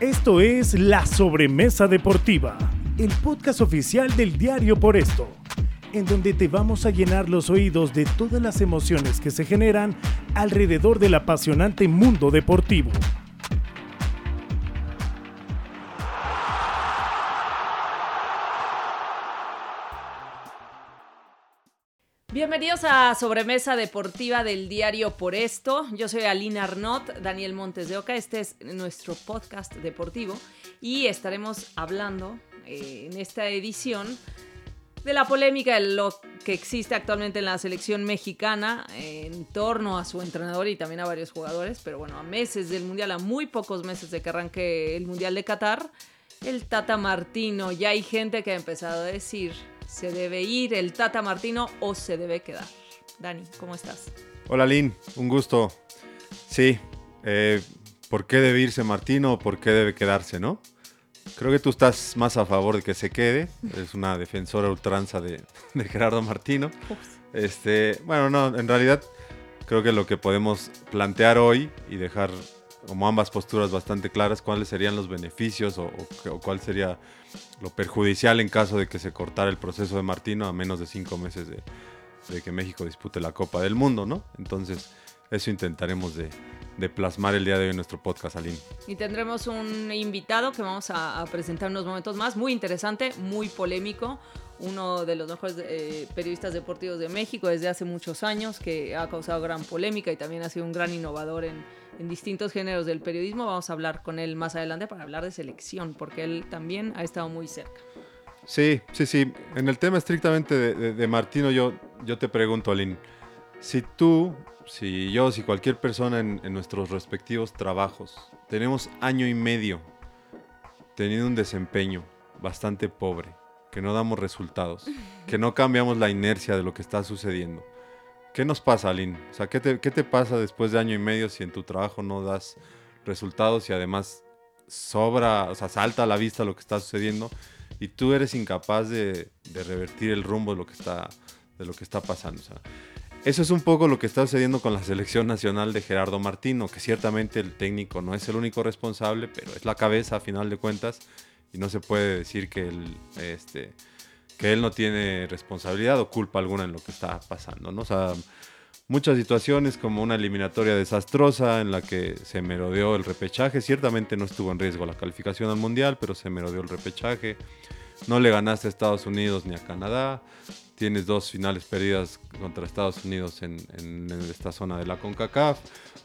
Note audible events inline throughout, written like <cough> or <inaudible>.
Esto es La Sobremesa Deportiva, el podcast oficial del diario Por Esto, en donde te vamos a llenar los oídos de todas las emociones que se generan alrededor del apasionante mundo deportivo. Bienvenidos a Sobremesa Deportiva del diario Por Esto. Yo soy Alina Arnott, Daniel Montes de Oca. Este es nuestro podcast deportivo y estaremos hablando eh, en esta edición de la polémica de lo que existe actualmente en la selección mexicana en torno a su entrenador y también a varios jugadores. Pero bueno, a meses del Mundial, a muy pocos meses de que arranque el Mundial de Qatar, el Tata Martino. Ya hay gente que ha empezado a decir ¿Se debe ir el Tata Martino o se debe quedar? Dani, ¿cómo estás? Hola Lin, un gusto. Sí, eh, ¿por qué debe irse Martino o por qué debe quedarse, no? Creo que tú estás más a favor de que se quede. Es una defensora ultranza de, Gerardo Martino. Este, bueno, no, en realidad creo que lo que podemos plantear hoy y dejar como ambas posturas bastante claras cuáles serían los beneficios o, cuál sería lo perjudicial en caso de que se cortara el proceso de Martino a menos de cinco meses de, que México dispute la Copa del Mundo, ¿no? Entonces, eso intentaremos de, plasmar el día de hoy en nuestro podcast, Aline. Y tendremos un invitado que vamos a, a presentar unos momentos más, muy interesante, muy polémico, uno de los mejores eh, periodistas deportivos de México desde hace muchos años, que ha causado gran polémica y también ha sido un gran innovador en, en distintos géneros del periodismo. Vamos a hablar con él más adelante para hablar de selección, porque él también ha estado muy cerca. Sí, sí, sí. En el tema estrictamente de, Martino, yo, yo te pregunto, Aline, si tú, si yo, si cualquier persona en, en nuestros respectivos trabajos, tenemos año y medio teniendo un desempeño bastante pobre, que no damos resultados, que no cambiamos la inercia de lo que está sucediendo. ¿Qué nos pasa, Aline? O sea, ¿qué te, pasa después de año y medio si en tu trabajo no das resultados y además sobra, o sea, salta a la vista lo que está sucediendo y tú eres incapaz de, revertir el rumbo de lo que está, de lo que está pasando? eso es un poco lo que está sucediendo con la selección nacional de Gerardo Martino, que ciertamente el técnico no es el único responsable, pero es la cabeza a final de cuentas y no se puede decir que él, este, que él no tiene responsabilidad o culpa alguna en lo que está pasando. ¿no? O sea, muchas situaciones como una eliminatoria desastrosa en la que se merodeó el repechaje. Ciertamente no estuvo en riesgo la calificación al Mundial, pero se merodeó el repechaje. No le ganaste a Estados Unidos ni a Canadá. Tienes dos finales perdidas contra Estados Unidos en, en esta zona de la CONCACAF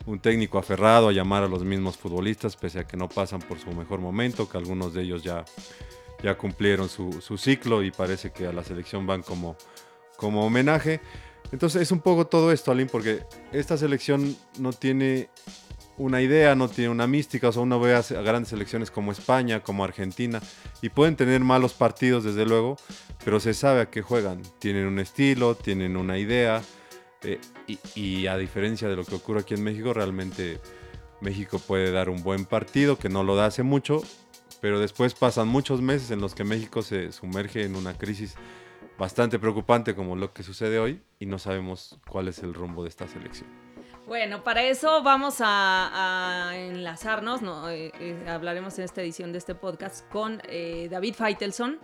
un técnico aferrado a llamar a los mismos futbolistas, pese a que no pasan por su mejor momento, que algunos de ellos ya, ya cumplieron su, ciclo y parece que a la selección van como, como homenaje. Entonces es un poco todo esto, Aline, porque esta selección no tiene una idea, no tiene una mística, o sea, uno ve a, grandes selecciones como España, como Argentina, y pueden tener malos partidos, desde luego, pero se sabe a qué juegan. Tienen un estilo, tienen una idea, eh, y, a diferencia de lo que ocurre aquí en México, realmente México puede dar un buen partido, que no lo da hace mucho, pero después pasan muchos meses en los que México se sumerge en una crisis bastante preocupante como lo que sucede hoy y no sabemos cuál es el rumbo de esta selección. Bueno, para eso vamos a, enlazarnos, eh, eh, hablaremos en esta edición de este podcast con David Feitelson,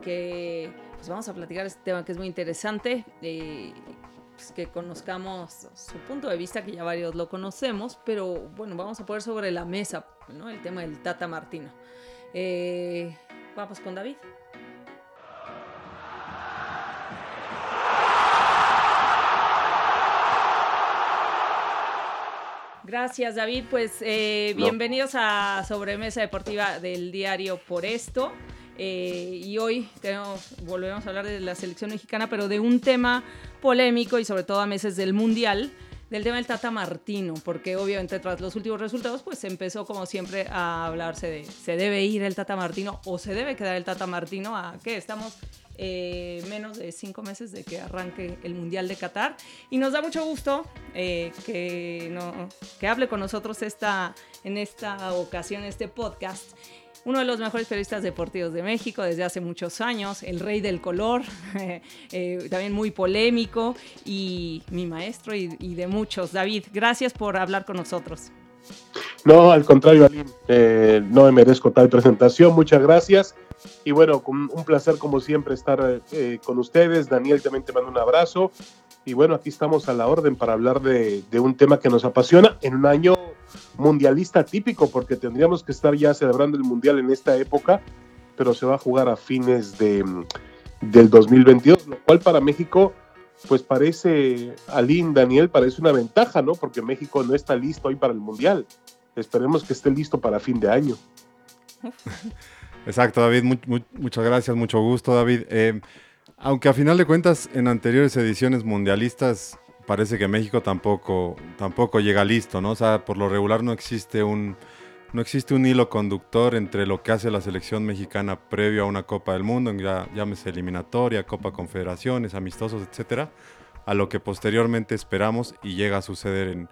que pues vamos a platicar este tema que es muy interesante. Pues, que conozcamos su punto de vista, que ya varios lo conocemos, pero bueno, vamos a poner sobre la mesa ¿no? el tema del Tata Martino. Eh, vamos con David. Gracias, David. Pues eh, bienvenidos a Sobremesa Deportiva del diario Por Esto. Eh, y hoy tenemos, volvemos a hablar de la selección mexicana, pero de un tema polémico y sobre todo a meses del Mundial, del tema del Tata Martino, porque obviamente tras los últimos resultados, pues empezó como siempre a hablarse de se debe ir el Tata Martino o se debe quedar el Tata Martino a qué estamos eh, menos de cinco meses de que arranque el Mundial de Qatar. Y nos da mucho gusto eh, que, no, que hable con nosotros esta, en esta ocasión, este podcast uno de los mejores periodistas deportivos de México desde hace muchos años, el rey del color, <laughs> eh, también muy polémico y mi maestro y, de muchos. David, gracias por hablar con nosotros. No, al contrario, Aline, eh, no me merezco tal presentación. Muchas gracias. Y bueno, un placer como siempre estar eh, con ustedes. Daniel, también te mando un abrazo. Y bueno, aquí estamos a la orden para hablar de, un tema que nos apasiona en un año mundialista típico, porque tendríamos que estar ya celebrando el mundial en esta época, pero se va a jugar a fines de, del 2022, lo cual para México, pues parece, Aline, Daniel, parece una ventaja, ¿no? Porque México no está listo hoy para el mundial. Esperemos que esté listo para fin de año. <laughs> Exacto, David, muchas gracias, mucho gusto, David. Eh, aunque a final de cuentas, en anteriores ediciones mundialistas, parece que México tampoco, tampoco llega listo, ¿no? O sea, por lo regular no existe un, no existe un hilo conductor entre lo que hace la selección mexicana previo a una Copa del Mundo, ya, llámese eliminatoria, Copa Confederaciones, amistosos, etcétera, a lo que posteriormente esperamos y llega a suceder en,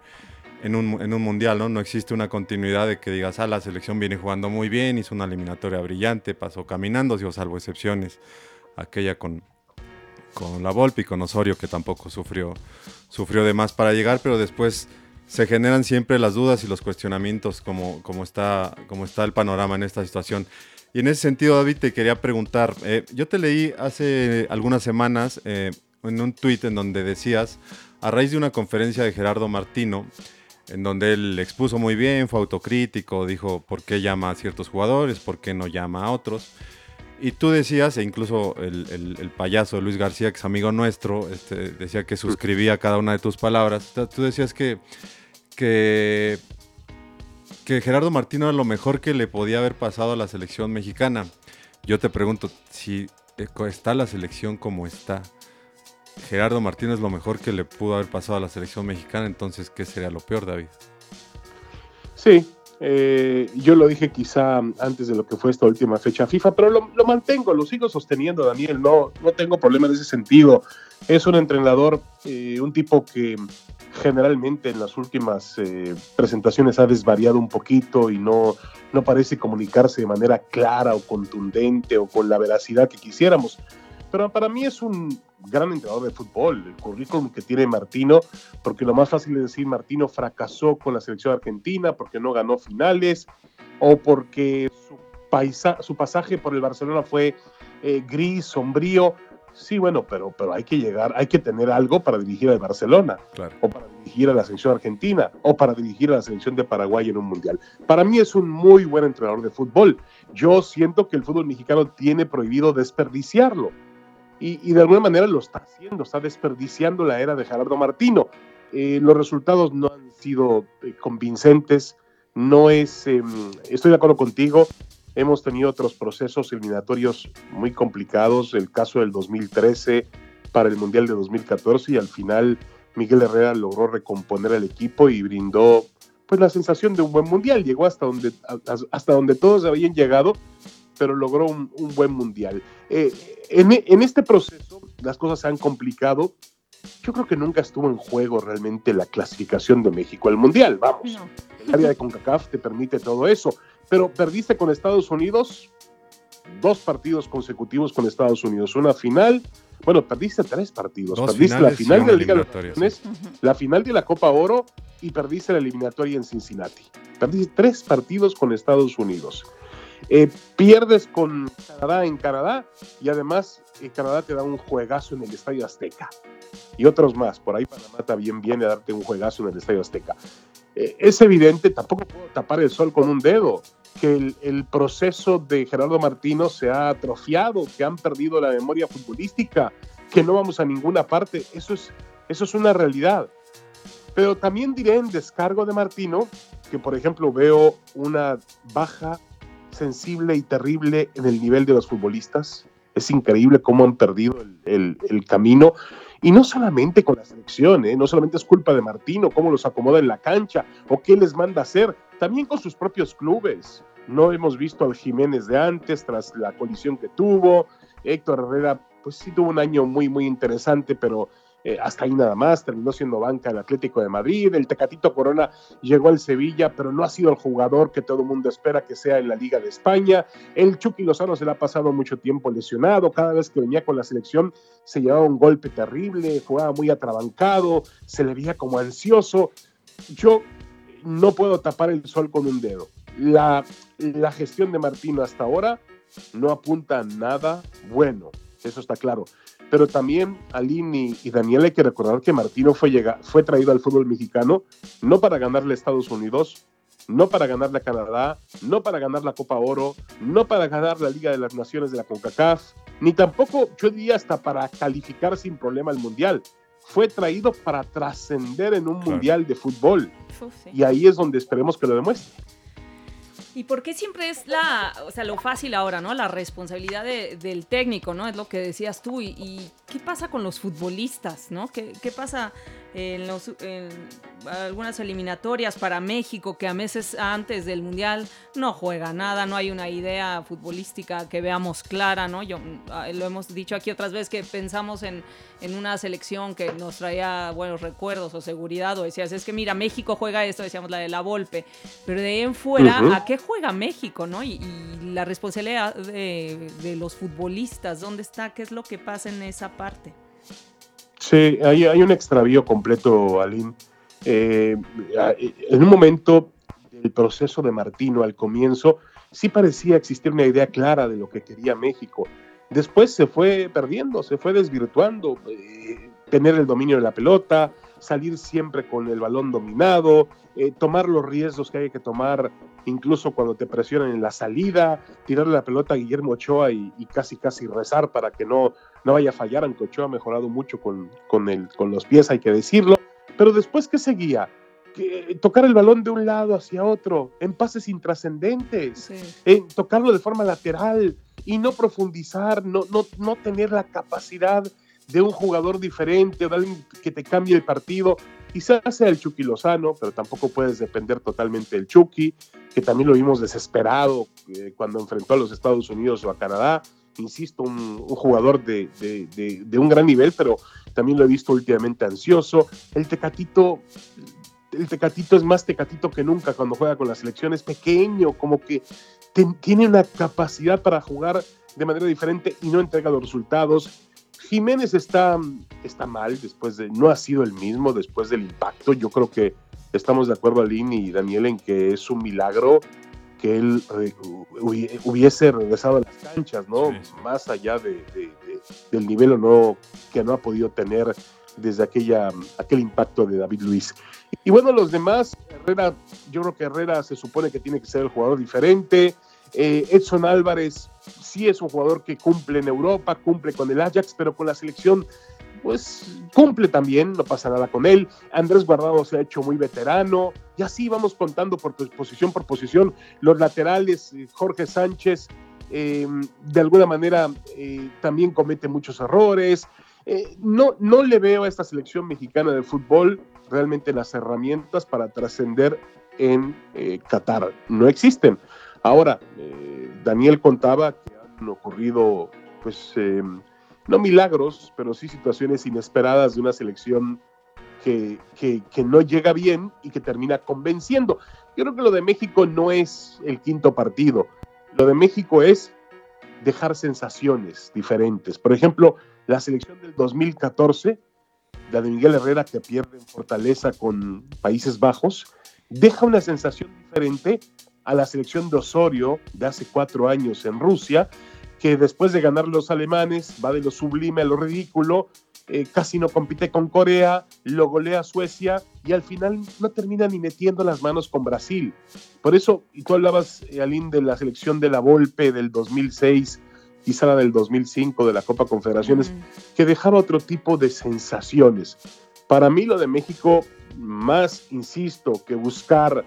en un, mundial, ¿no? No existe una continuidad de que digas, ah, la selección viene jugando muy bien, hizo una eliminatoria brillante, pasó caminando, o salvo excepciones, aquella con, con la Volpi y con Osorio, que tampoco sufrió, sufrió de más para llegar, pero después se generan siempre las dudas y los cuestionamientos, como, como, está, como está el panorama en esta situación. Y en ese sentido, David, te quería preguntar, eh, yo te leí hace algunas semanas eh, en un tuit en donde decías, a raíz de una conferencia de Gerardo Martino, en donde él expuso muy bien, fue autocrítico, dijo por qué llama a ciertos jugadores, por qué no llama a otros. Y tú decías, e incluso el, payaso Luis García, que es amigo nuestro, este, decía que suscribía cada una de tus palabras. Tú decías que, que, que Gerardo Martino era lo mejor que le podía haber pasado a la selección mexicana. Yo te pregunto, si está la selección como está, Gerardo Martínez es lo mejor que le pudo haber pasado a la selección mexicana, entonces, ¿qué sería lo peor, David? Sí, eh, yo lo dije quizá antes de lo que fue esta última fecha FIFA, pero lo, mantengo, lo sigo sosteniendo, Daniel, no, no tengo problema en ese sentido. Es un entrenador, eh, un tipo que generalmente en las últimas eh, presentaciones ha desvariado un poquito y no, no parece comunicarse de manera clara o contundente o con la veracidad que quisiéramos. Pero para mí es un gran entrenador de fútbol, el currículum que tiene Martino, porque lo más fácil es decir, Martino fracasó con la selección argentina porque no ganó finales o porque su, su pasaje por el Barcelona fue eh, gris, sombrío. Sí, bueno, pero, pero hay que llegar, hay que tener algo para dirigir al Barcelona, o para dirigir a la selección argentina, o para dirigir a la selección de Paraguay en un mundial. Para mí es un muy buen entrenador de fútbol. Yo siento que el fútbol mexicano tiene prohibido desperdiciarlo y, de alguna manera lo está haciendo, está desperdiciando la era de Gerardo Martino. Eh, los resultados no han sido eh, convincentes, no es, em, estoy de acuerdo contigo, hemos tenido otros procesos eliminatorios muy complicados, el caso del 2013 para el Mundial de 2014 y al final Miguel Herrera logró recomponer el equipo y brindó pues la sensación de un buen mundial, llegó hasta donde, hasta donde todos habían llegado, pero logró un, buen mundial. Eh, en, este proceso las cosas se han complicado. Yo creo que nunca estuvo en juego realmente la clasificación de México al mundial. Vamos, el área de CONCACAF te permite todo eso, pero perdiste con Estados Unidos dos partidos consecutivos con Estados Unidos, una final. Bueno, perdiste tres partidos. perdiste la final de la Liga de Naciones, la final de la Copa Oro y perdiste la eliminatoria en Cincinnati. Perdiste tres partidos con Estados Unidos. Eh, pierdes con Canadá en Canadá y además eh, Canadá te da un juegazo en el Estadio Azteca. Y otros más, por ahí Panamá también viene a darte un juegazo en el Estadio Azteca. Eh, es evidente, tampoco puedo tapar el sol con un dedo, que el, proceso de Gerardo Martino se ha atrofiado, que han perdido la memoria futbolística, que no vamos a ninguna parte. Eso es, eso es una realidad. Pero también diré en descargo de Martino que, por ejemplo, veo una baja sensible y terrible en el nivel de los futbolistas. Es increíble cómo han perdido el, camino. Y no solamente con la selección, ¿eh? no solamente es culpa de Martino, cómo los acomoda en la cancha o qué les manda hacer, también con sus propios clubes. No hemos visto al Jiménez de antes tras la colisión que tuvo. Héctor Herrera, pues sí tuvo un año muy, muy interesante, pero eh, hasta ahí nada más, terminó siendo banca el Atlético de Madrid, el Tecatito Corona llegó al Sevilla, pero no ha sido el jugador que todo el mundo espera que sea en la Liga de España, el Chucky Lozano se le ha pasado mucho tiempo lesionado, cada vez que venía con la selección se llevaba un golpe terrible, jugaba muy atrabancado, se le veía como ansioso, yo no puedo tapar el sol con un dedo. La, la gestión de Martino hasta ahora no apunta a nada bueno, eso está claro. Pero también Aline y, Daniel hay que recordar que Martino fue, fue traído al fútbol mexicano no para ganarle a Estados Unidos, no para ganarle a Canadá, no para ganar la Copa Oro, no para ganar la Liga de las Naciones de la CONCACAF, ni tampoco, yo diría, hasta para calificar sin problema al Mundial. Fue traído para trascender en un Mundial de fútbol. Y ahí es donde esperemos que lo demuestre. ¿Y por qué siempre es la, o sea, lo fácil ahora, ¿no? La responsabilidad del técnico, ¿no? Es lo que decías tú. ¿Y, qué pasa con los futbolistas, ¿no? ¿Qué, qué pasa en, los, algunas eliminatorias para México que a meses antes del Mundial no juega nada, no hay una idea futbolística que veamos clara, ¿no? Yo, ah, lo hemos dicho aquí otras veces que pensamos en, en una selección que nos traía buenos recuerdos o seguridad o decías, es que mira, México juega esto, decíamos la de la Volpe, pero de ahí en fuera, ¿a qué juega México, no? Y, la responsabilidad de, de los futbolistas, ¿dónde está? ¿Qué es lo que pasa en esa parte? Sí, hay, un extravío completo, Aline. Eh, en un momento del proceso de Martino al comienzo, sí parecía existir una idea clara de lo que quería México. Después se fue perdiendo, se fue desvirtuando, eh, tener el dominio de la pelota, salir siempre con el balón dominado, eh, tomar los riesgos que hay que tomar, incluso cuando te presionan en la salida, tirarle la pelota a Guillermo Ochoa y, casi casi rezar para que no, no vaya a fallar, aunque Ochoa ha mejorado mucho con, con, el, con los pies, hay que decirlo. Pero después, ¿qué seguía? tocar el balón de un lado hacia otro, en pases intrascendentes, en tocarlo de forma lateral y no profundizar, no, no, no tener la capacidad de un jugador diferente o de alguien que te cambie el partido. Quizás sea el Chucky Lozano, pero tampoco puedes depender totalmente del Chucky, que también lo vimos desesperado eh, cuando enfrentó a los Estados Unidos o a Canadá. Insisto, un, jugador de, de, un gran nivel, pero también lo he visto últimamente ansioso. El Tecatito, el Tecatito es más Tecatito que nunca cuando juega con la selección, es pequeño, como que tiene una capacidad para jugar de manera diferente y no entrega los resultados Jiménez está, está mal después de, no ha sido el mismo después del impacto. Yo creo que estamos de acuerdo, Aline y Daniel, en que es un milagro que él eh, hubiese regresado a las canchas, ¿no? Más allá de, del nivel o no que no ha podido tener desde aquella, aquel impacto de David Luis. Y bueno, los demás, Herrera, yo creo que Herrera se supone que tiene que ser el jugador diferente. Eh, Edson Álvarez sí es un jugador que cumple en Europa, cumple con el Ajax, pero con la selección pues cumple también, no pasa nada con él. Andrés Guardado se ha hecho muy veterano y así vamos contando por posición por posición. Los laterales, eh, Jorge Sánchez, em, de alguna manera eh, también comete muchos errores. no, no le veo a esta selección mexicana de fútbol realmente las herramientas para trascender en Qatar. No existen. Ahora, eh, Daniel contaba que han ocurrido, pues, eh, no milagros, pero sí situaciones inesperadas de una selección que, no llega bien y que termina convenciendo. Yo creo que lo de México no es el quinto partido. Lo de México es dejar sensaciones diferentes. Por ejemplo, la selección del 2014, la de Miguel Herrera que pierde en Fortaleza con Países Bajos, deja una sensación diferente a la selección de Osorio de hace cuatro años en Rusia, que después de ganar los alemanes va de lo sublime a lo ridículo, eh, casi no compite con Corea, lo golea Suecia y al final no termina ni metiendo las manos con Brasil. Por eso, y tú hablabas, eh, Aline, de la selección de la Volpe del 2006, quizá la del 2005 de la Copa Confederaciones, que dejaba otro tipo de sensaciones. Para mí lo de México, más, insisto, que buscar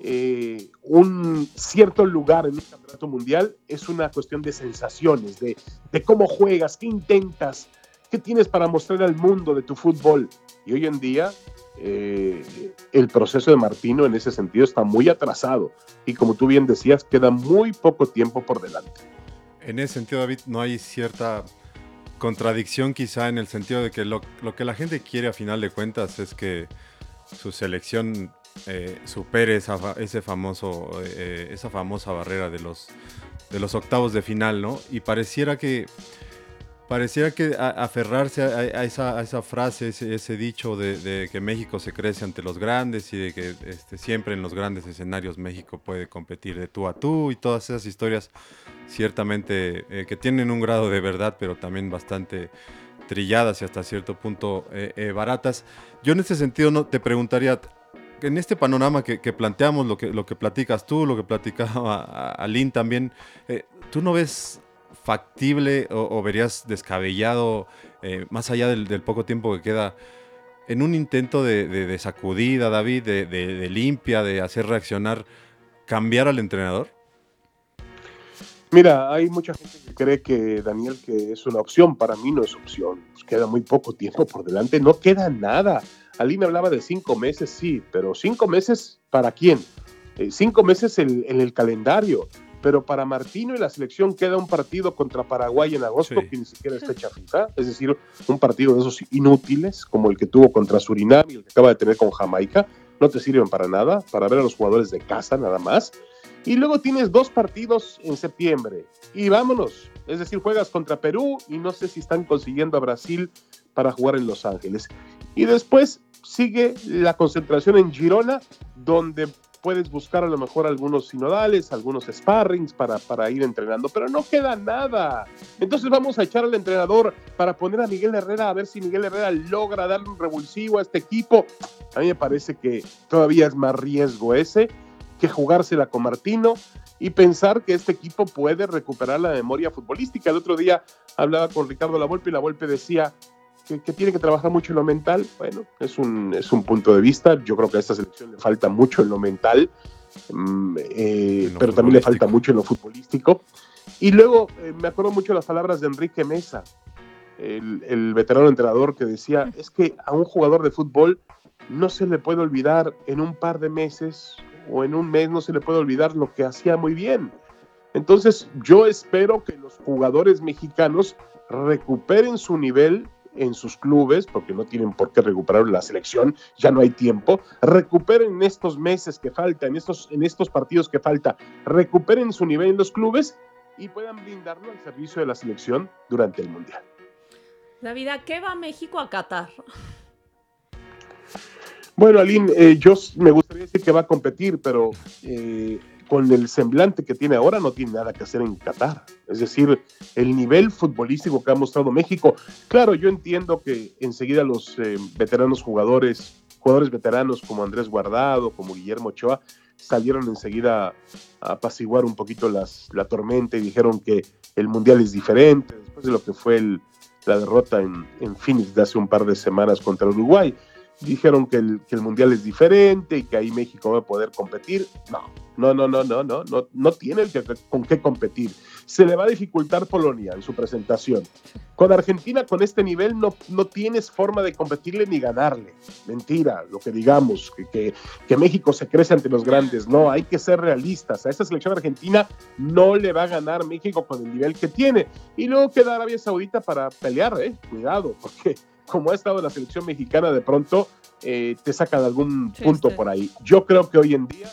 eh, un cierto lugar en un campeonato mundial es una cuestión de sensaciones, de, cómo juegas, qué intentas, qué tienes para mostrar al mundo de tu fútbol. Y hoy en día eh, el proceso de Martino en ese sentido está muy atrasado y como tú bien decías, queda muy poco tiempo por delante. En ese sentido, David, no hay cierta contradicción quizá en el sentido de que lo, lo que la gente quiere a final de cuentas es que su selección eh, supere esa, ese famoso, eh, esa famosa barrera de los, de los octavos de final, ¿no? Y pareciera que Pareciera que aferrarse a, esa, frase, ese, dicho de, que México se crece ante los grandes y de que este, siempre en los grandes escenarios México puede competir de tú a tú y todas esas historias ciertamente eh, que tienen un grado de verdad, pero también bastante trilladas y hasta cierto punto eh, baratas. Yo en este sentido no, te preguntaría, en este panorama que, planteamos, lo que, platicas tú, lo que platicaba Aline también, ¿tú no ves factible o, verías descabellado, eh, más allá del, poco tiempo que queda, en un intento de, sacudida, David, de, limpia, de hacer reaccionar, cambiar al entrenador? Mira, hay mucha gente que cree que Daniel que es una opción, para mí no es opción, queda muy poco tiempo por delante, no queda nada. Aline hablaba de cinco meses, sí, pero cinco meses para quién? Eh, cinco meses en el calendario pero para Martino y la selección queda un partido contra Paraguay en agosto que ni siquiera es fecha FIFA, es decir, un partido de esos inútiles como el que tuvo contra Surinam y el que acaba de tener con Jamaica, no te sirven para nada, para ver a los jugadores de casa nada más. Y luego tienes dos partidos en septiembre y vámonos, es decir, juegas contra Perú y no sé si están consiguiendo a Brasil para jugar en Los Ángeles. Y después sigue la concentración en Girona, donde puedes buscar a lo mejor algunos sinodales, algunos sparrings para, para ir entrenando, pero no queda nada. Entonces vamos a echar al entrenador para poner a Miguel Herrera a ver si Miguel Herrera logra darle un revulsivo a este equipo. A mí me parece que todavía es más riesgo ese que jugársela con Martino y pensar que este equipo puede recuperar la memoria futbolística. El otro día hablaba con Ricardo Lavolpe y Lavolpe decía, que, tiene que trabajar mucho en lo mental, bueno, es un, es un punto de vista. Yo creo que a esta selección le falta mucho en lo mental, mm, eh, pero también le falta mucho en lo futbolístico. Y luego eh, me acuerdo mucho las palabras de Enrique Mesa, el, el, veterano entrenador, que decía, es que a un jugador de fútbol no se le puede olvidar en un par de meses o en un mes, no se le puede olvidar lo que hacía muy bien. Entonces yo espero que los jugadores mexicanos recuperen su nivel en sus clubes, porque no tienen por qué recuperar la selección, ya no hay tiempo, recuperen en estos meses que faltan, en estos, en estos partidos que falta, recuperen su nivel en los clubes y puedan brindarlo al servicio de la selección durante el Mundial. David, ¿a qué va México a Qatar? Bueno, Aline, eh, yo me gustaría decir que va a competir, pero eh, con el semblante que tiene ahora no tiene nada que hacer en Qatar. Es decir, el nivel futbolístico que ha mostrado México. Claro, yo entiendo que enseguida los eh, veteranos jugadores, jugadores veteranos como Andrés Guardado, como Guillermo Ochoa, salieron enseguida a apaciguar un poquito las, la tormenta y dijeron que el Mundial es diferente, después de lo que fue la derrota en, en Phoenix de hace un par de semanas contra Uruguay dijeron que el, que el, mundial es diferente y que ahí México va a poder competir. No, no, no, no, no, no, no, no tiene con qué competir. Se le va a dificultar Polonia en su presentación. Con Argentina, con este nivel, no, no tienes forma de competirle ni ganarle. Mentira, lo que digamos, que, que, que México se crece ante los grandes. No, hay que ser realistas. A esta selección argentina no le va a ganar México con el nivel que tiene. Y luego queda Arabia Saudita para pelear, ¿eh? Cuidado, porque como ha estado la selección mexicana, de pronto eh, te sacan algún punto por ahí. Yo creo que hoy en día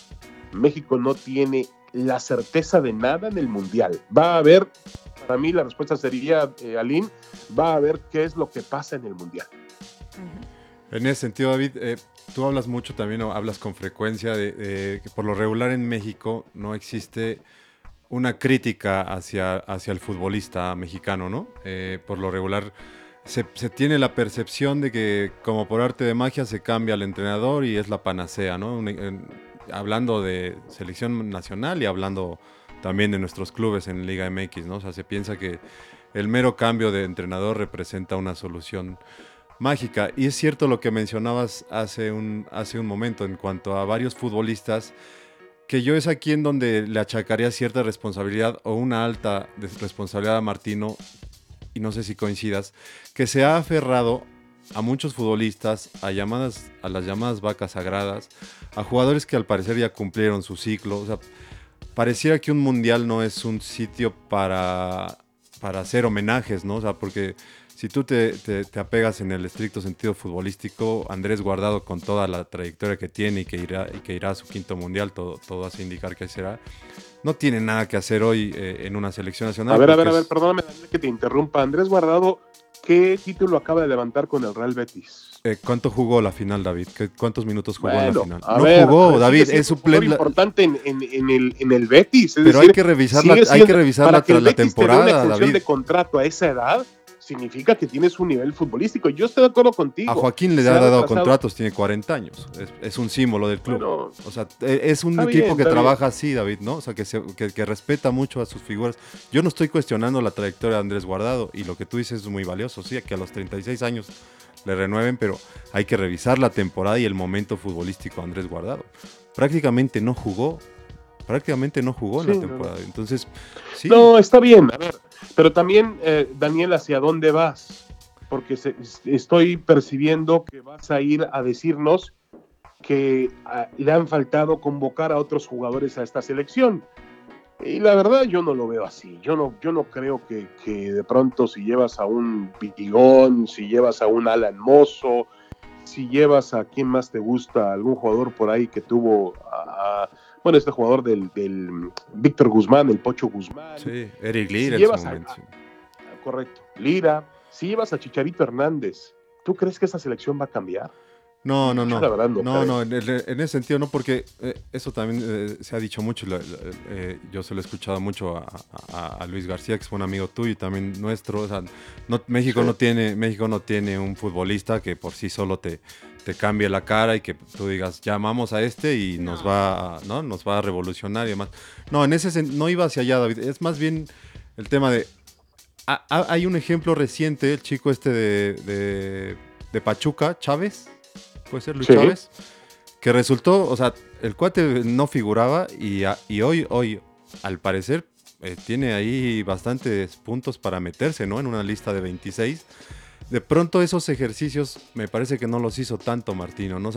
México no tiene la certeza de nada en el Mundial. Va a ver, para mí la respuesta sería, eh, Aline, va a ver qué es lo que pasa en el Mundial. En ese sentido, David, eh, tú hablas mucho también, o hablas con frecuencia de, que por lo regular en México no existe una crítica hacia, hacia el futbolista mexicano, ¿no? por lo regular se, tiene la percepción de que como por arte de magia se cambia al entrenador y es la panacea, ¿no? hablando de selección nacional y hablando también de nuestros clubes en Liga MX, ¿no? O sea, se piensa que el mero cambio de entrenador representa una solución mágica. Y es cierto lo que mencionabas hace un, hace un momento en cuanto a varios futbolistas, que yo es aquí en donde le achacaría cierta responsabilidad o una alta responsabilidad a Martino y no sé si coincidas, que se ha aferrado a muchos futbolistas, a, llamadas, a las llamadas vacas sagradas, a jugadores que al parecer ya cumplieron su ciclo. O sea, pareciera que un mundial no es un sitio para, para hacer homenajes, ¿no? O sea, porque si tú te, te, apegas en el estricto sentido futbolístico, Andrés Guardado con toda la trayectoria que tiene y que irá, y que irá a su quinto mundial, todo, todo hace indicar que será, no tiene nada que hacer hoy eh, en una selección nacional. A ver, a ver, a ver, perdóname que te interrumpa. Andrés Guardado, ¿qué título acaba de levantar con el Real Betis? Eh, ¿Cuánto jugó la final, David? ¿Cuántos minutos jugó la final? No jugó, David, es suplente. importante en, en, el, en el Betis. Pero hay que revisar la, hay que revisar la, la temporada, David. de contrato a esa edad, significa que tienes un nivel futbolístico. Yo estoy de acuerdo contigo. A Joaquín le ha dado contratos, tiene 40 años. Es, un símbolo del club. o sea, e, es un equipo que trabaja así, David, ¿no? O sea, que, que, respeta mucho a sus figuras. Yo no estoy cuestionando la trayectoria de Andrés Guardado y lo que tú dices es muy valioso. Sí, que a los 36 años le renueven, pero hay que revisar la temporada y el momento futbolístico de Andrés Guardado. Prácticamente no jugó prácticamente no jugó en la temporada. Entonces, sí. No, está bien. A ver, pero también, eh, Daniel, ¿hacia dónde vas? Porque estoy percibiendo que vas a ir a decirnos que ah, le han faltado convocar a otros jugadores a esta selección. Y la verdad yo no lo veo así. Yo no, yo no creo que, de pronto si llevas a un Pitigón, si llevas a un Alan Mozo, si llevas a quien más te gusta, algún jugador por ahí que tuvo a, bueno, este jugador del, Víctor Guzmán, el Pocho Guzmán. Sí, Eric Lira en su momento. correcto, Lira. Si llevas a Chicharito Hernández, ¿tú crees que esa selección va a cambiar? No, no, no. no, no, en, ese sentido no, porque eh, eso también eh, se ha dicho mucho. Eh, yo se lo he escuchado mucho a, Luis García, que es un amigo tuyo y también nuestro. O sea, México, no tiene, México no tiene un futbolista que por sí solo te, te cambie la cara y que tú digas, llamamos a este y nos va, ¿no? Nos va a revolucionar y demás. No, en ese no iba hacia allá, David. Es más bien el tema de. hay un ejemplo reciente, el chico este de, de, Pachuca, Chávez, puede ser Luis Chávez, que resultó, o sea, el cuate no figuraba y, y hoy, hoy, al parecer, eh, tiene ahí bastantes puntos para meterse, ¿no? En una lista de 26 de pronto esos ejercicios me parece que no los hizo tanto Martino. ¿no?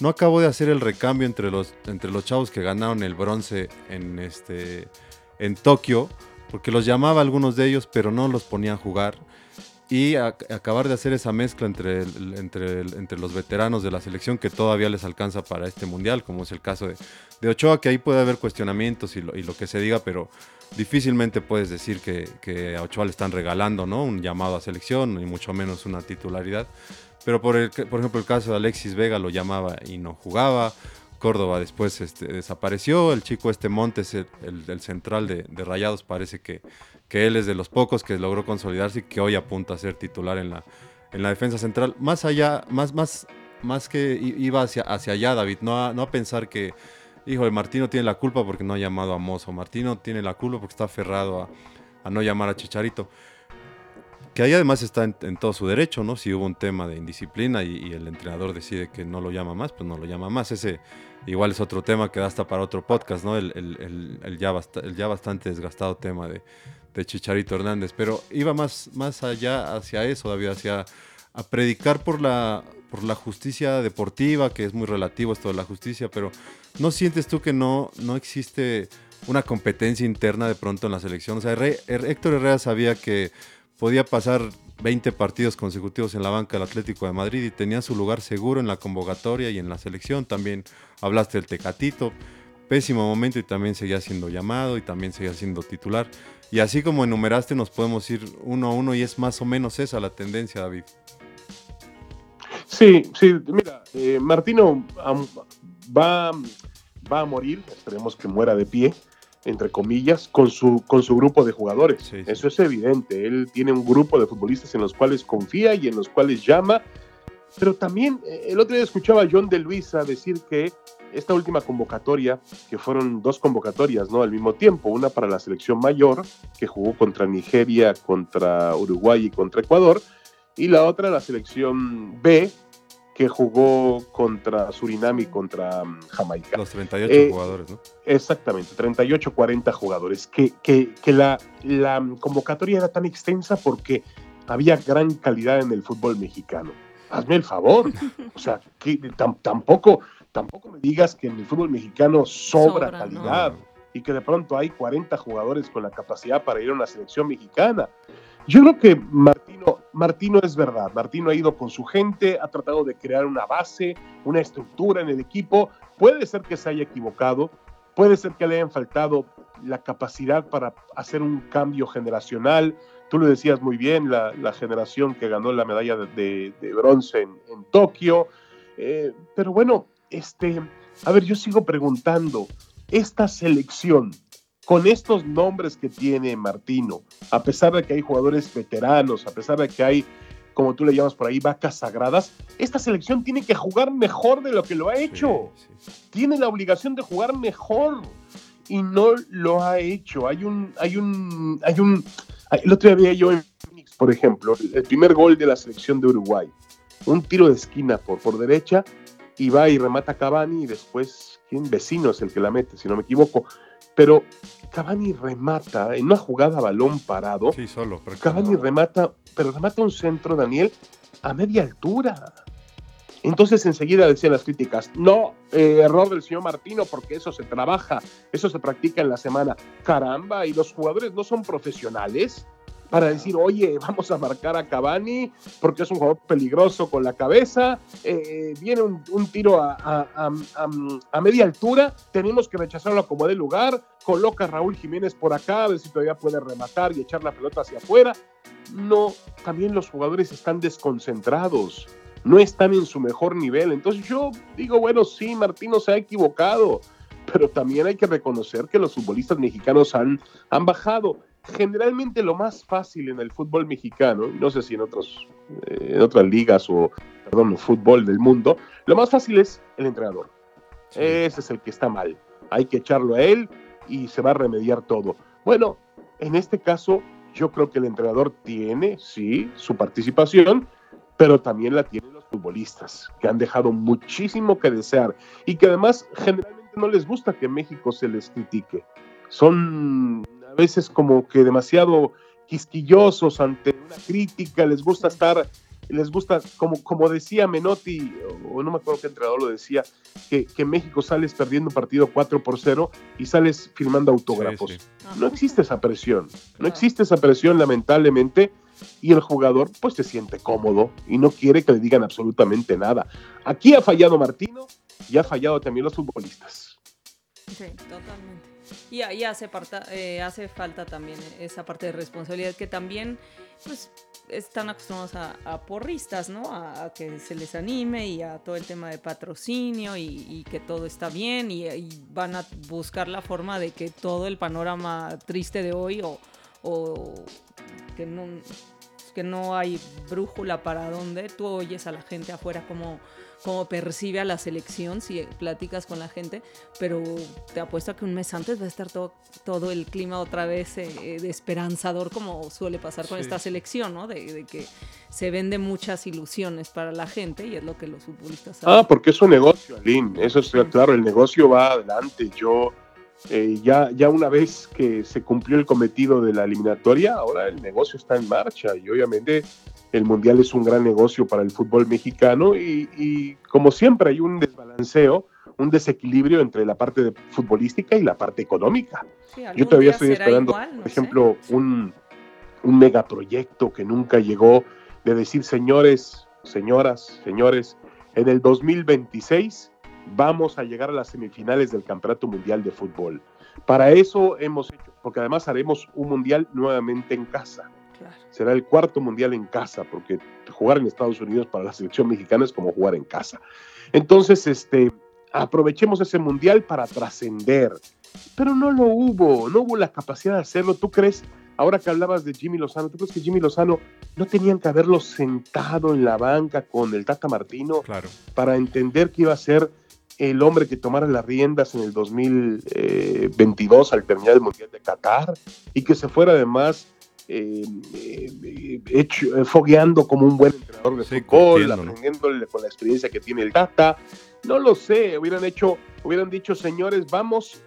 no acabó de hacer el recambio entre los, entre los chavos que ganaron el bronce en, este, en Tokio, porque los llamaba algunos de ellos, pero no los ponía a jugar. Y acabar de hacer esa mezcla entre, entre, entre los veteranos de la selección que todavía les alcanza para este mundial, como es el caso de, de Ochoa, que ahí puede haber cuestionamientos y lo, y lo que se diga, pero difícilmente puedes decir que, a Ochoa le están regalando ¿no? un llamado a selección, y mucho menos una titularidad. Pero por, el, por ejemplo, el caso de Alexis Vega lo llamaba y no jugaba. Córdoba después este, desapareció. El chico este Montes, el, central de, Rayados, parece que, que él es de los pocos que logró consolidarse y que hoy apunta a ser titular en la, en la defensa central. Más allá, más, más, más que iba hacia, hacia allá, David, no no a pensar que hijo de Martino tiene la culpa porque no ha llamado a Mozo. Martino tiene la culpa porque está aferrado a, no llamar a Chicharito. Que ahí además está en, todo su derecho, ¿no? Si hubo un tema de indisciplina y, el entrenador decide que no lo llama más, pues no lo llama más. Ese igual es otro tema que da hasta para otro podcast, ¿no? El, ya, bastante desgastado tema de, Chicharito Hernández. Pero iba más, más allá hacia eso, David, hacia a predicar por la, por la justicia deportiva, que es muy relativo esto de la justicia, pero ¿no sientes tú que no, no existe una competencia interna de pronto en la selección? O sea, Héctor Herrera sabía que podía pasar 20 partidos consecutivos en la banca del Atlético de Madrid y tenía su lugar seguro en la convocatoria y en la selección. También hablaste del Tecatito, pésimo momento y también seguía siendo llamado y también seguía siendo titular. Y así como enumeraste, nos podemos ir uno a uno y es más o menos esa la tendencia, David. Sí, sí, mira, eh, Martino va, va a morir, esperemos que muera de pie, entre comillas, con su, con su grupo de jugadores. Eso es evidente. Él tiene un grupo de futbolistas en los cuales confía y en los cuales llama. Pero también eh, el otro día escuchaba a John de Luisa decir que esta última convocatoria, que fueron dos convocatorias ¿no? al mismo tiempo, una para la selección mayor, que jugó contra Nigeria, contra Uruguay y contra Ecuador, y la otra la selección B, que jugó contra Surinam y contra mm, Jamaica. Los 38 eh, jugadores, ¿no? Exactamente, 38, 40 jugadores. Que, que, que la, la, convocatoria era tan extensa porque había gran calidad en el fútbol mexicano. Hazme el favor. O sea, que tampoco, tampoco me digas que en el fútbol mexicano sobra, calidad y que de pronto hay 40 jugadores con la capacidad para ir a una selección mexicana. Yo creo que Martino, Martino es verdad, Martino ha ido con su gente, ha tratado de crear una base, una estructura en el equipo, puede ser que se haya equivocado, puede ser que le hayan faltado la capacidad para hacer un cambio generacional, tú lo decías muy bien, la, generación que ganó la medalla de, bronce en, Tokio, eh, pero bueno, este, a ver, yo sigo preguntando, esta selección, con estos nombres que tiene Martino, a pesar de que hay jugadores veteranos, a pesar de que hay, como tú le llamas por ahí, vacas sagradas, esta selección tiene que jugar mejor de lo que lo ha hecho. Tiene la obligación de jugar mejor y no lo ha hecho. Hay un, hay un, hay un, el otro día yo en Phoenix, por ejemplo, el primer gol de la selección de Uruguay, un tiro de esquina por, por derecha y va y remata Cavani y después, ¿quién? Vecino es el que la mete, si no me equivoco. Pero Cavani remata en una jugada a balón parado. Sí, solo. Cavani remata, pero remata un centro, Daniel, a media altura. Entonces enseguida decían las críticas, no, eh, error del señor Martino, porque eso se trabaja, eso se practica en la semana. Caramba, y los jugadores no son profesionales para decir, oye, vamos a marcar a Cavani porque es un jugador peligroso con la cabeza, eh, viene un, tiro a, media altura, tenemos que rechazarlo como de lugar, coloca a Raúl Jiménez por acá, a ver si todavía puede rematar y echar la pelota hacia afuera. No, también los jugadores están desconcentrados, no están en su mejor nivel. Entonces yo digo, bueno, sí, Martino se ha equivocado, pero también hay que reconocer que los futbolistas mexicanos han, han bajado generalmente lo más fácil en el fútbol mexicano, no sé si en, otros, eh, en otras ligas o, perdón, fútbol del mundo, lo más fácil es el entrenador. Ese es el que está mal. Hay que echarlo a él y se va a remediar todo. Bueno, en este caso, yo creo que el entrenador tiene, sí, su participación, pero también la tienen los futbolistas, que han dejado muchísimo que desear y que además generalmente no les gusta que México se les critique. Son a veces como que demasiado quisquillosos ante una crítica, les gusta estar, les gusta, como, como decía Menotti, o no me acuerdo qué entrenador lo decía, que, que México sales perdiendo un partido 4 por 0 y sales firmando autógrafos. No existe esa presión, no existe esa presión lamentablemente y el jugador pues se siente cómodo y no quiere que le digan absolutamente nada. Aquí ha fallado Martino y ha fallado también los futbolistas. Sí, totalmente. Y hace, eh, hace falta también esa parte de responsabilidad que también pues, están acostumbrados a, porristas, ¿no? A, que se les anime y a todo el tema de patrocinio y, que todo está bien y, van a buscar la forma de que todo el panorama triste de hoy o, o que no que no hay brújula para dónde, tú oyes a la gente afuera como cómo percibe a la selección si platicas con la gente, pero te apuesto a que un mes antes va a estar todo, todo el clima otra vez eh, de esperanzador como suele pasar con esta selección, ¿no? De, que se vende muchas ilusiones para la gente y es lo que los futbolistas saben. Ah, porque es un negocio, Aline, eso es claro, el negocio va adelante, yo... Eh, ya, ya una vez que se cumplió el cometido de la eliminatoria, ahora el negocio está en marcha y obviamente el Mundial es un gran negocio para el fútbol mexicano y, como siempre hay un desbalanceo, un desequilibrio entre la parte futbolística y la parte económica. Yo todavía estoy esperando, por ejemplo, un, un megaproyecto que nunca llegó de decir, señores, señoras, señores, en el 2026 vamos a llegar a las semifinales del Campeonato Mundial de Fútbol. Para eso hemos hecho, porque además haremos un mundial nuevamente en casa. Será el cuarto mundial en casa, porque jugar en Estados Unidos para la selección mexicana es como jugar en casa. Entonces, este, aprovechemos ese mundial para trascender. Pero no lo hubo, no hubo la capacidad de hacerlo. ¿Tú crees, ahora que hablabas de Jimmy Lozano, ¿tú crees que Jimmy Lozano no tenían que haberlo sentado en la banca con el Tata Martino para entender que iba a ser el hombre que tomara las riendas en el 2022 al terminar el Mundial de Qatar y que se fuera además eh, eh, hecho, eh, fogueando como un buen entrenador de fútbol, aprendiéndole con la experiencia que tiene el Tata. No lo sé, hubieran hecho, hubieran dicho, señores, vamos,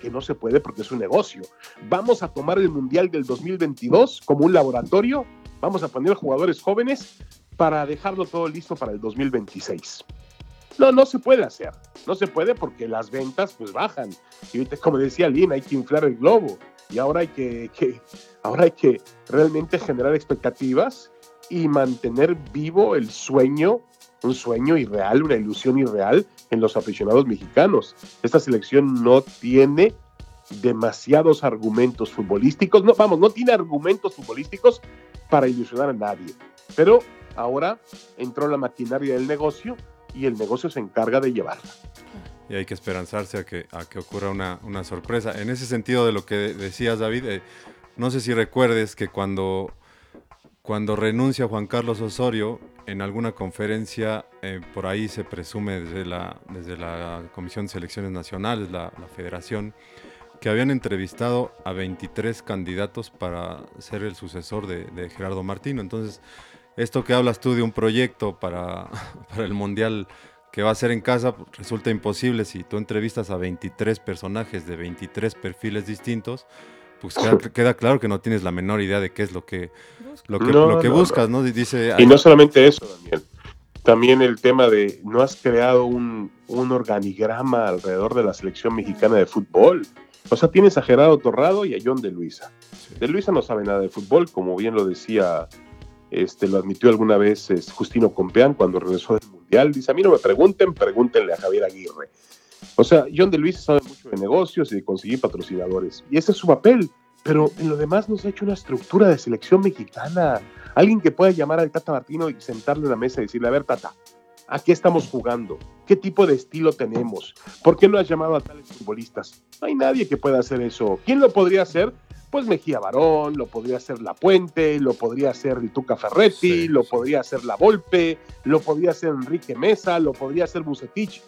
que no se puede porque es un negocio. Vamos a tomar el Mundial del 2022 como un laboratorio, vamos a poner jugadores jóvenes para dejarlo todo listo para el 2026. No, no se puede hacer. No se puede porque las ventas pues bajan. Y como decía Lina, hay que inflar el globo y ahora hay que, ahora hay que realmente generar expectativas y mantener vivo el sueño, un sueño irreal, una ilusión irreal en los aficionados mexicanos. Esta selección no tiene demasiados argumentos futbolísticos, no, vamos, no tiene argumentos futbolísticos para ilusionar a nadie. Pero ahora entró la maquinaria del negocio y el negocio se encarga de llevarla. Y hay que esperanzarse a que, a que ocurra una, una sorpresa. En ese sentido de lo que decías, David, eh, no sé si recuerdes que cuando, cuando renuncia Juan Carlos Osorio, en alguna conferencia, eh, por ahí se presume desde la, desde la Comisión de Selecciones Nacionales, la, la Federación, que habían entrevistado a 23 candidatos para ser el sucesor de, de, Gerardo Martino. Entonces, esto que hablas tú de un proyecto para, <laughs> para el Mundial que va a ser en casa resulta imposible si tú entrevistas a 23 personajes de 23 perfiles distintos, pues queda, <laughs> queda claro que no tienes la menor idea de qué es lo que, lo que, no, lo que no, buscas, ¿no? Dice, y no solamente eso, Daniel. También el tema de no has creado un, un organigrama alrededor de la selección mexicana de fútbol. O sea, tienes a Gerardo Torrado y a John de Luisa. Sí. De Luisa no sabe nada de fútbol, como bien lo decía, este, lo admitió alguna vez es, Justino Compeán cuando regresó del Dice, a mí no me pregunten, pregúntenle a Javier Aguirre. O sea, John de Luisa sabe mucho de negocios y de conseguir patrocinadores. Y ese es su papel. Pero en lo demás nos ha hecho una estructura de selección mexicana. Alguien que pueda llamar al Tata Martino y sentarle en la mesa y decirle, a ver, Tata, ¿A qué estamos jugando? ¿Qué tipo de estilo tenemos? ¿Por qué no has llamado a tales futbolistas? No hay nadie que pueda hacer eso. ¿Quién lo podría hacer? Pues Mejía Barón, lo podría hacer La Puente, lo podría hacer Tuca Ferretti, sí, lo sí. podría hacer La Volpe, lo podría hacer Enrique Mesa, lo podría hacer Bucetich.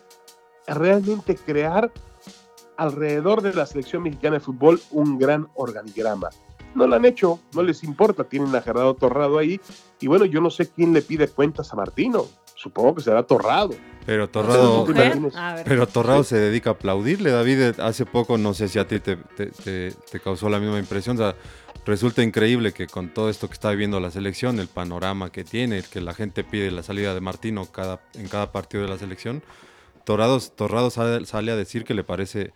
Realmente crear alrededor de la selección mexicana de fútbol un gran organigrama. No lo han hecho, no les importa, tienen a Gerardo Torrado ahí. Y bueno, yo no sé quién le pide cuentas a Martino supongo que será Torrado. Pero Torrado, pero Torrado se dedica a aplaudirle, David. Hace poco, no sé si a ti te, te, te, te causó la misma impresión. O sea, resulta increíble que con todo esto que está viviendo la selección, el panorama que tiene, que la gente pide la salida de Martino cada, en cada partido de la selección, Torrado, Torrado sale, sale, a decir que le parece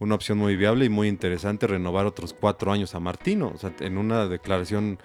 una opción muy viable y muy interesante renovar otros cuatro años a Martino. O sea, en una declaración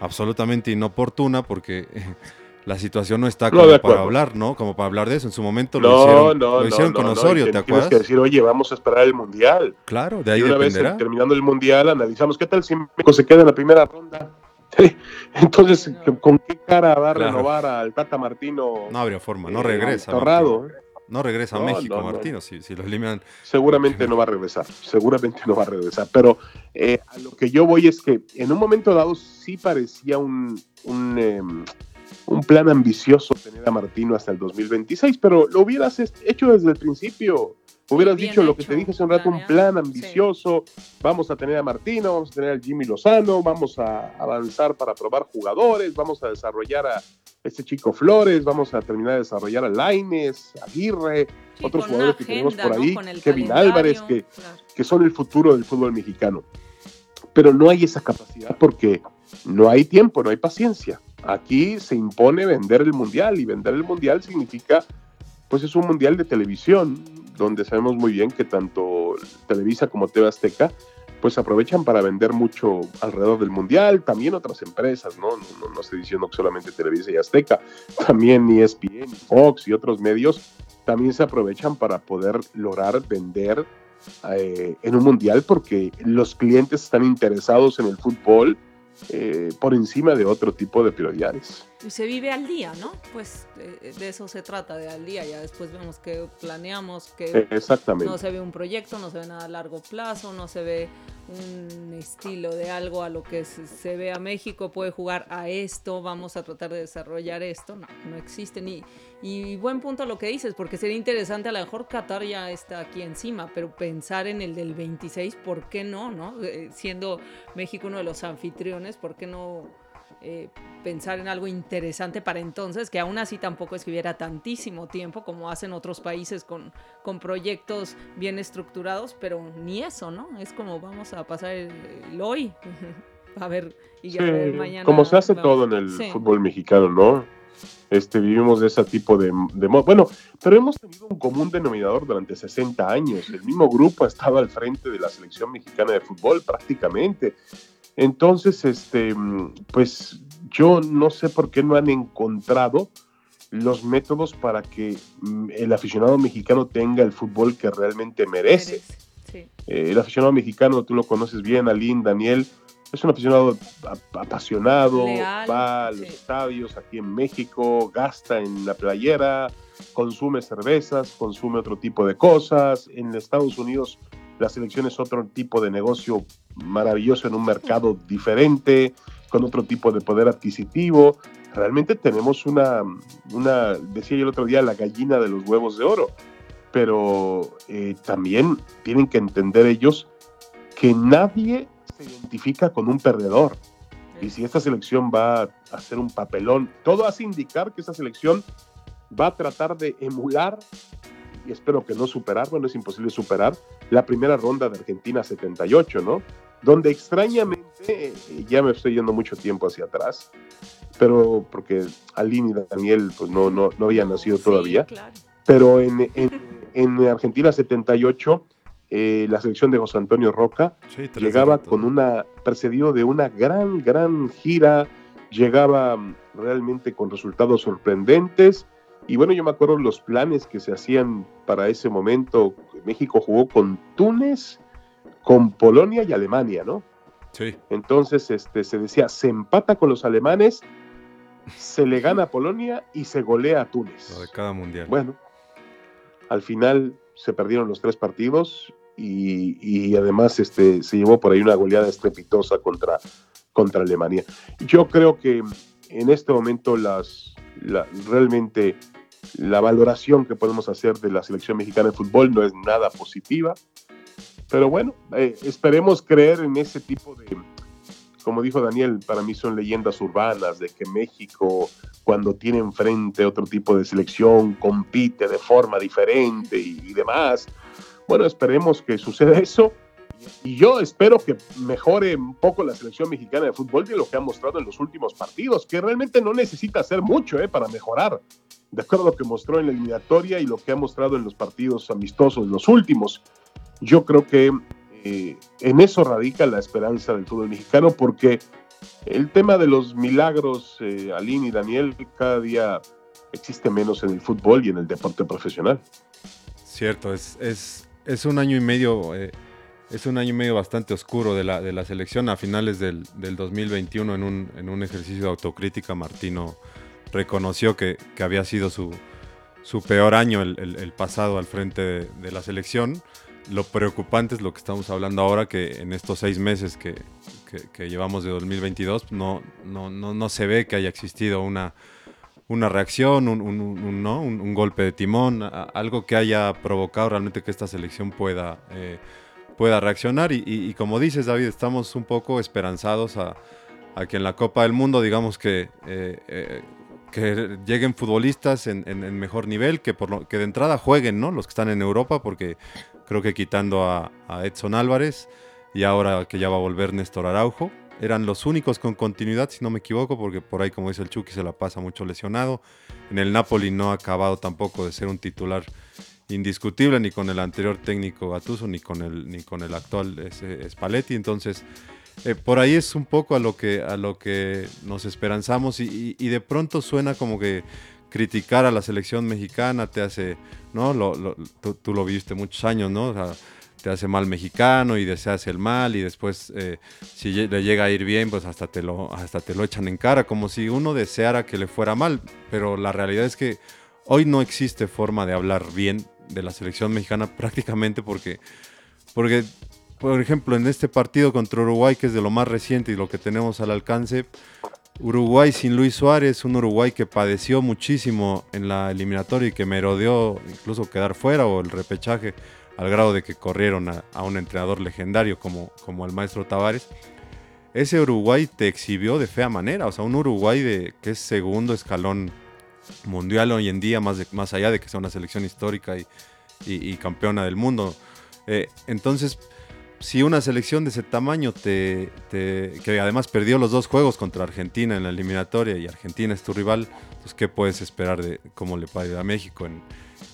absolutamente inoportuna porque <laughs> la situación no está como no, para hablar, ¿no? Como para hablar de eso. En su momento no, lo hicieron, no, lo hicieron con Osorio, ¿te acuerdas? Tienes que decir, oye, vamos a esperar el Mundial. Claro, de ahí y una dependerá. vez terminando el Mundial, analizamos qué tal si México se queda en la primera ronda. <laughs> Entonces, ¿con qué cara va a claro. renovar al Tata Martino? No habría forma, no regresa. Eh, Torrado. No regresa a México, Martino, si, si, lo eliminan. Seguramente no va a regresar, seguramente no va a regresar. Pero eh, a lo que yo voy es que en un momento dado sí parecía un, un eh, un plan ambicioso tener a Martino hasta el 2026, pero lo hubieras hecho desde el principio. Hubieras Bien dicho hecho, lo que te dije hace un rato, un plan ambicioso. Sí. Vamos a tener a Martino, vamos a tener al Jimmy Lozano, vamos a avanzar para probar jugadores, vamos a desarrollar a este chico Flores, vamos a terminar de desarrollar a Laines, Aguirre, sí, otros jugadores que tenemos por ahí, ¿no? Kevin Álvarez, que, claro. que son el futuro del fútbol mexicano. Pero no hay esa capacidad porque no hay tiempo, no hay paciencia. Aquí se impone vender el mundial y vender el mundial significa, pues es un mundial de televisión, donde sabemos muy bien que tanto Televisa como TV Azteca, pues aprovechan para vender mucho alrededor del mundial, también otras empresas, ¿no? No, no, estoy diciendo que solamente Televisa y Azteca, <laughs> también ESPN, Fox y otros medios también se aprovechan para poder lograr vender eh, en un mundial porque los clientes están interesados en el fútbol, eh, por encima de otro tipo de prioridades. Y se vive al día, ¿no? Pues de, de, eso se trata, de al día. Ya después vemos que planeamos, que Exactamente. no se ve un proyecto, no se ve nada a largo plazo, no se ve un estilo de algo a lo que se, se ve a México, puede jugar a esto, vamos a tratar de desarrollar esto. No, no existe ni. Y buen punto lo que dices, porque sería interesante, a lo mejor Qatar ya está aquí encima, pero pensar en el del 26, ¿por qué no? no? Eh, siendo México uno de los anfitriones, ¿por qué no eh, pensar en algo interesante para entonces, que aún así tampoco escribiera tantísimo tiempo como hacen otros países con, con proyectos bien estructurados, pero ni eso, ¿no? Es como vamos a pasar el, el hoy, <laughs> a ver, y ya sí, mañana. Como se hace todo en el Sí. fútbol mexicano, ¿no? Este, vivimos de ese tipo de, de Bueno, pero hemos tenido un común denominador durante 60 años. El mismo grupo ha estado al frente de la selección mexicana de fútbol prácticamente. Entonces, este, pues yo no sé por qué no han encontrado los métodos para que mm, el aficionado mexicano tenga el fútbol que realmente merece. Eh, el aficionado mexicano, tú lo conoces bien, Aline, Daniel, es un aficionado apasionado, va a los estadios aquí en México, gasta en la playera, consume cervezas, consume otro tipo de cosas. En Estados Unidos la selección es otro tipo de negocio maravilloso en un mercado diferente, con otro tipo de poder adquisitivo. Realmente tenemos una, una decía yo el otro día, la gallina de los huevos de oro. Pero eh, también tienen que entender ellos que nadie se identifica con un perdedor. Y si esta selección va a hacer un papelón, todo hace indicar que esta selección va a tratar de emular, y espero que no superar, bueno, es imposible superar, la primera ronda de Argentina 78, ¿no? Donde extrañamente, eh, ya me estoy yendo mucho tiempo hacia atrás, pero porque Aline y Daniel pues no, no, no habían nacido todavía, pero en, en, Argentina 78, eh, la selección de José Antonio Roca llegaba con una, precedido de una gran, gran gira, llegaba realmente con resultados sorprendentes, y bueno, yo me acuerdo los planes que se hacían para ese momento. México jugó con Túnez, con Polonia y Alemania, ¿no? Sí. Entonces este, se decía, se empata con los alemanes, se le gana a Polonia y se golea a Túnez. Lo de cada mundial. Bueno, al final se perdieron los tres partidos y, además este, se llevó por ahí una goleada estrepitosa contra, contra Alemania. Yo creo que en este momento las, realmente la valoración que podemos hacer de la selección mexicana de fútbol no es nada positiva. Pero bueno, eh, esperemos creer en ese tipo de, como dijo Daniel, para mí son leyendas urbanas de que México, cuando tiene enfrente otro tipo de selección, compite de forma diferente y demás. Bueno, esperemos que suceda eso y yo espero que mejore un poco la selección mexicana de fútbol de lo que ha mostrado en los últimos partidos, que realmente no necesita hacer mucho eh, para mejorar, de acuerdo a lo que mostró en la eliminatoria y lo que ha mostrado en los partidos amistosos, los últimos. Yo creo que eh, en eso radica la esperanza del fútbol mexicano, porque el tema de los milagros, eh, Aline y Daniel, cada día existe menos en el fútbol y en el deporte profesional. Cierto, es, es, es un año y medio eh, es un año medio bastante oscuro de la, de la selección. A finales del, del 2021, en un, en un, ejercicio de autocrítica, Martino reconoció que, que había sido su, su peor año el, el, pasado al frente de, la selección. Lo preocupante es lo que estamos hablando ahora, que en estos seis meses que, que, llevamos de 2022 no, no, no, no, se ve que haya existido una, una reacción, un, un, un, ¿no? un golpe de timón, algo que haya provocado realmente que esta selección pueda... Eh, pueda reaccionar. Y, como dices, David, estamos un poco esperanzados a, que en la Copa del Mundo, digamos que, eh, eh, lleguen futbolistas en, mejor nivel, que, por lo, que de entrada jueguen ¿no? los que están en Europa, porque creo que quitando a, Edson Álvarez y ahora que ya va a volver Néstor Araujo, eran los únicos con continuidad, si no me equivoco, porque por ahí, como dice el Chucky, se la pasa mucho lesionado. En el Napoli no ha acabado tampoco de ser un titular indiscutible ni con el anterior técnico Gatuso ni con el ni con el actual Spalletti. Entonces eh, por ahí es un poco a lo que a lo que nos esperanzamos y, de pronto suena como que criticar a la selección mexicana te hace no tú, lo viste muchos años no te hace mal mexicano y deseas el mal y después eh, si le llega a ir bien pues hasta te lo hasta te lo echan en cara como si uno deseara que le fuera mal. Pero la realidad es que hoy no existe forma de hablar bien de la selección mexicana <laughs> prácticamente porque, porque, por ejemplo, en este partido contra Uruguay, que es de lo más reciente y lo que tenemos al alcance, Uruguay sin Luis Suárez, un Uruguay que padeció muchísimo en la eliminatoria y que merodeó incluso quedar fuera o el repechaje al grado de que corrieron a, un entrenador legendario como, como el maestro Tavares. Ese Uruguay te exhibió de fea manera, o sea, un Uruguay de, que es segundo escalón mundial hoy en día, más, más allá de que sea una selección histórica y, campeona del mundo. Eh, entonces, si una selección de ese tamaño, te, que además perdió los dos juegos contra Argentina en la eliminatoria y Argentina es tu rival, pues ¿qué puedes esperar de cómo le ir a México en,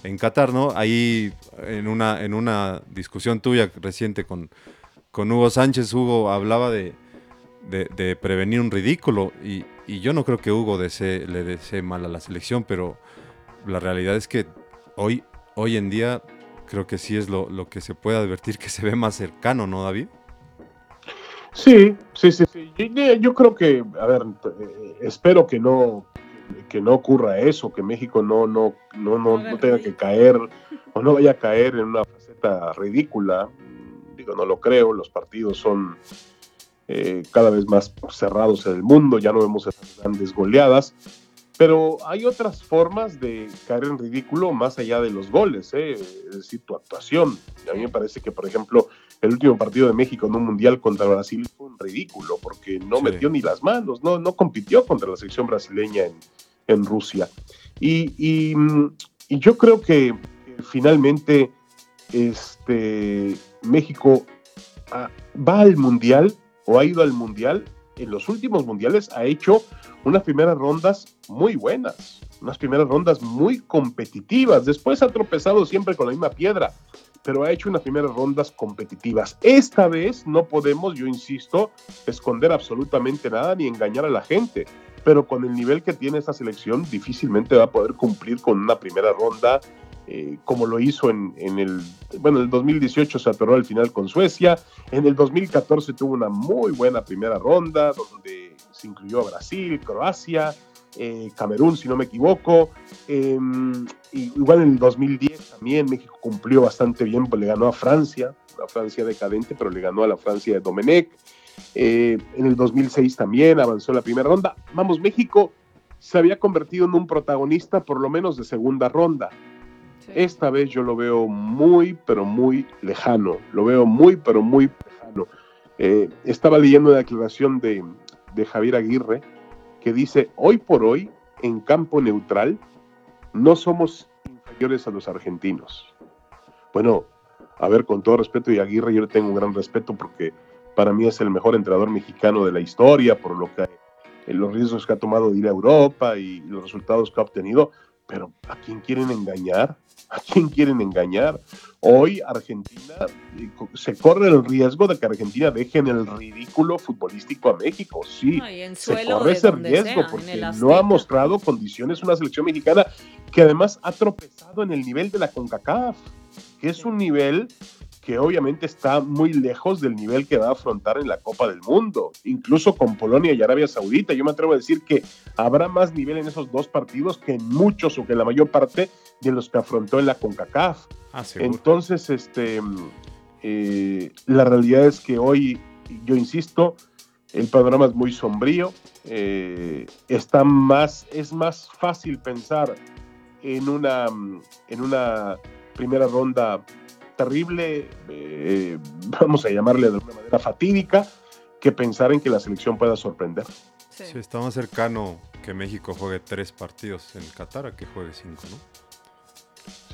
en Qatar? ¿no? Ahí, en una, en una discusión tuya reciente con, con Hugo Sánchez, Hugo hablaba de, de prevenir un ridículo y, y yo no creo que Hugo desee, le desee mal a la selección, pero la realidad es que hoy, hoy en día creo que sí es lo, lo que se puede advertir que se ve más cercano, ¿no, David? Sí, sí, sí, sí. Yo, creo que, a ver, eh, espero que no, que no ocurra eso, que México no, no, no, no, no tenga que caer o no vaya a caer en una faceta ridícula. Digo, no lo creo, los partidos son eh, cada vez más cerrados en el mundo, ya no vemos esas grandes goleadas, pero hay otras formas de caer en ridículo más allá de los goles, ¿eh? es decir, tu actuación. A mí me parece que, por ejemplo, el último partido de México en un mundial contra Brasil fue un ridículo, porque no metió ni las manos, no, no compitió contra la selección brasileña en, en Rusia. Y, y, y, yo creo que finalmente este, México ah, va al mundial o ha ido al mundial. En los últimos mundiales ha hecho unas primeras rondas muy buenas, unas primeras rondas muy competitivas. Después ha tropezado siempre con la misma piedra, pero ha hecho unas primeras rondas competitivas. Esta vez no podemos, yo insisto, esconder absolutamente nada ni engañar a la gente pero con el nivel que tiene esta selección difícilmente va a poder cumplir con una primera ronda eh, como lo hizo en, el, bueno, en el 2018 se atoró al final con Suecia, en el 2014 tuvo una muy buena primera ronda donde se incluyó a Brasil, Croacia, eh, Camerún, si no me equivoco, em, igual en el 2010 también México cumplió bastante bien, pues le ganó a Francia, una Francia decadente, pero le ganó a la Francia de Domenech. Eh, en el 2006 también avanzó la primera ronda. Vamos, México se había convertido en un protagonista por lo menos de segunda ronda. Esta vez yo lo veo muy, pero muy lejano. Lo veo muy, pero muy lejano. Eh, estaba leyendo la declaración de, de Javier Aguirre que dice, hoy por hoy, en campo neutral, no somos inferiores a los argentinos. Bueno, a ver, con todo respeto, y Aguirre yo le tengo un gran respeto porque para mí es el mejor entrenador mexicano de la historia, por lo que eh, los riesgos que ha tomado de ir a Europa y los resultados que ha obtenido. Pero ¿a quién quieren engañar? ¿A quién quieren engañar? Hoy Argentina eh, se corre el riesgo de que Argentina deje en el ridículo futbolístico a México. Sí, se corre ese riesgo porque no ha mostrado condiciones una selección mexicana que además ha tropezado en el nivel de la CONCACAF, que es un nivel que obviamente está muy lejos del nivel que va a afrontar en la Copa del Mundo, incluso con Polonia y Arabia Saudita. Yo me atrevo a decir que habrá más nivel en esos dos partidos que en muchos o que en la mayor parte de los que afrontó en la CONCACAF. Ah, Entonces, este, eh, la realidad es que hoy, yo insisto, el panorama es muy sombrío, eh, está más, es más fácil pensar en una, en una primera ronda terrible, eh, vamos a llamarle de alguna manera fatídica, que pensar en que la selección pueda sorprender. Sí. está más cercano que México juegue tres partidos en Qatar a que juegue cinco, ¿no?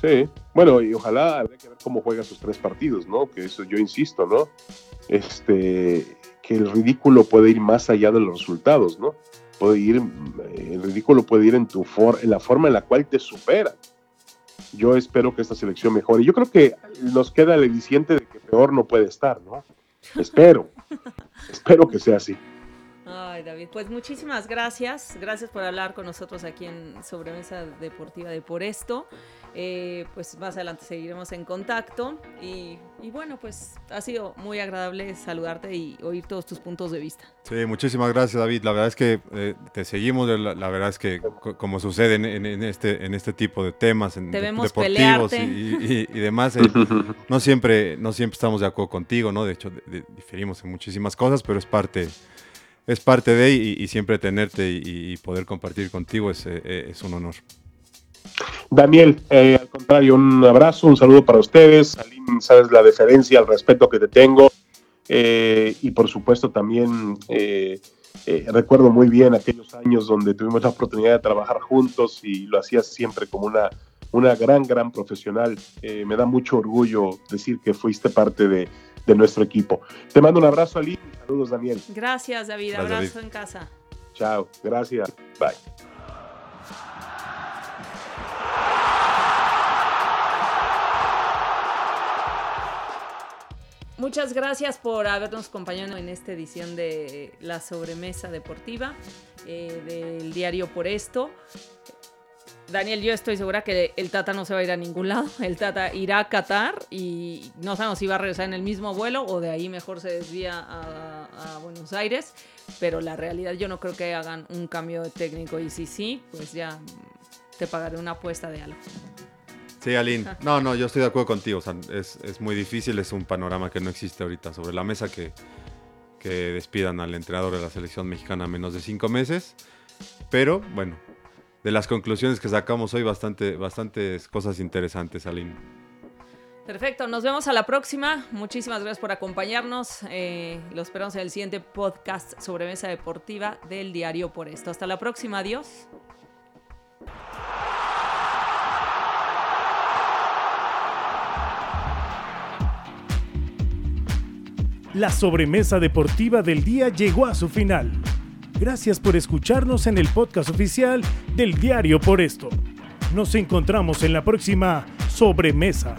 Sí, bueno, y ojalá habría que ver cómo juega esos tres partidos, ¿no? Que eso yo insisto, ¿no? Este, que el ridículo puede ir más allá de los resultados, ¿no? Puede ir, el ridículo puede ir en tu for, en la forma en la cual te superan yo espero que esta selección mejore. Yo creo que nos queda el ediciente de que peor no puede estar, ¿no? Espero, <laughs> espero que sea así. Ay, David, pues muchísimas gracias. Gracias por hablar con nosotros aquí en Sobremesa Deportiva de Por Esto. Eh, pues más adelante seguiremos en contacto. Y, bueno, pues ha sido muy agradable saludarte y oír todos tus puntos de vista. Sí, muchísimas gracias, David. La verdad es que eh, te seguimos. La, verdad es que, como sucede en, este, en este tipo de temas, en deportivos y, demás, eh, <laughs> no, siempre, no siempre estamos de acuerdo contigo, ¿no? De hecho, diferimos en muchísimas cosas, pero es parte es parte de y, y siempre tenerte y, poder compartir contigo es, es un honor. Daniel, eh, al contrario, un abrazo, un saludo para ustedes. Aline, sabes la deferencia, el respeto que te tengo. Eh, y por supuesto también eh, recuerdo muy bien aquellos años donde tuvimos la oportunidad de trabajar juntos y lo hacías siempre como una, una gran, gran profesional. me da mucho orgullo decir que fuiste parte de, nuestro equipo. Te mando un abrazo, Aline. Saludos, Daniel. Gracias, David. abrazo en casa. Chao. Gracias. Bye. Muchas gracias por habernos acompañado en esta edición de la sobremesa deportiva. eh, del diario por esto. Daniel, yo estoy segura que el Tata no se va a ir a ningún lado. <laughs> El Tata irá a Qatar y no sabemos si va a regresar en el mismo vuelo o de ahí mejor se desvía a, a Buenos Aires. Pero la realidad yo no creo que hagan un cambio de técnico y si sí, pues ya te pagaré una apuesta de algo. Sí, Aline. No, no, yo estoy de acuerdo contigo. O sea, es, es, muy difícil, es un panorama que no existe ahorita sobre la mesa que, que despidan al entrenador de la selección mexicana a menos de cinco meses. Pero bueno, de las conclusiones que sacamos hoy, bastante, bastantes cosas interesantes, Aline. Perfecto, nos vemos a la próxima. Muchísimas gracias por acompañarnos. Eh, lo esperamos en el siguiente podcast sobre mesa deportiva del diario por esto. Hasta la próxima, adiós. La sobremesa deportiva del día llegó a su final. Gracias por escucharnos en el podcast oficial del Diario por esto. Nos encontramos en la próxima sobremesa.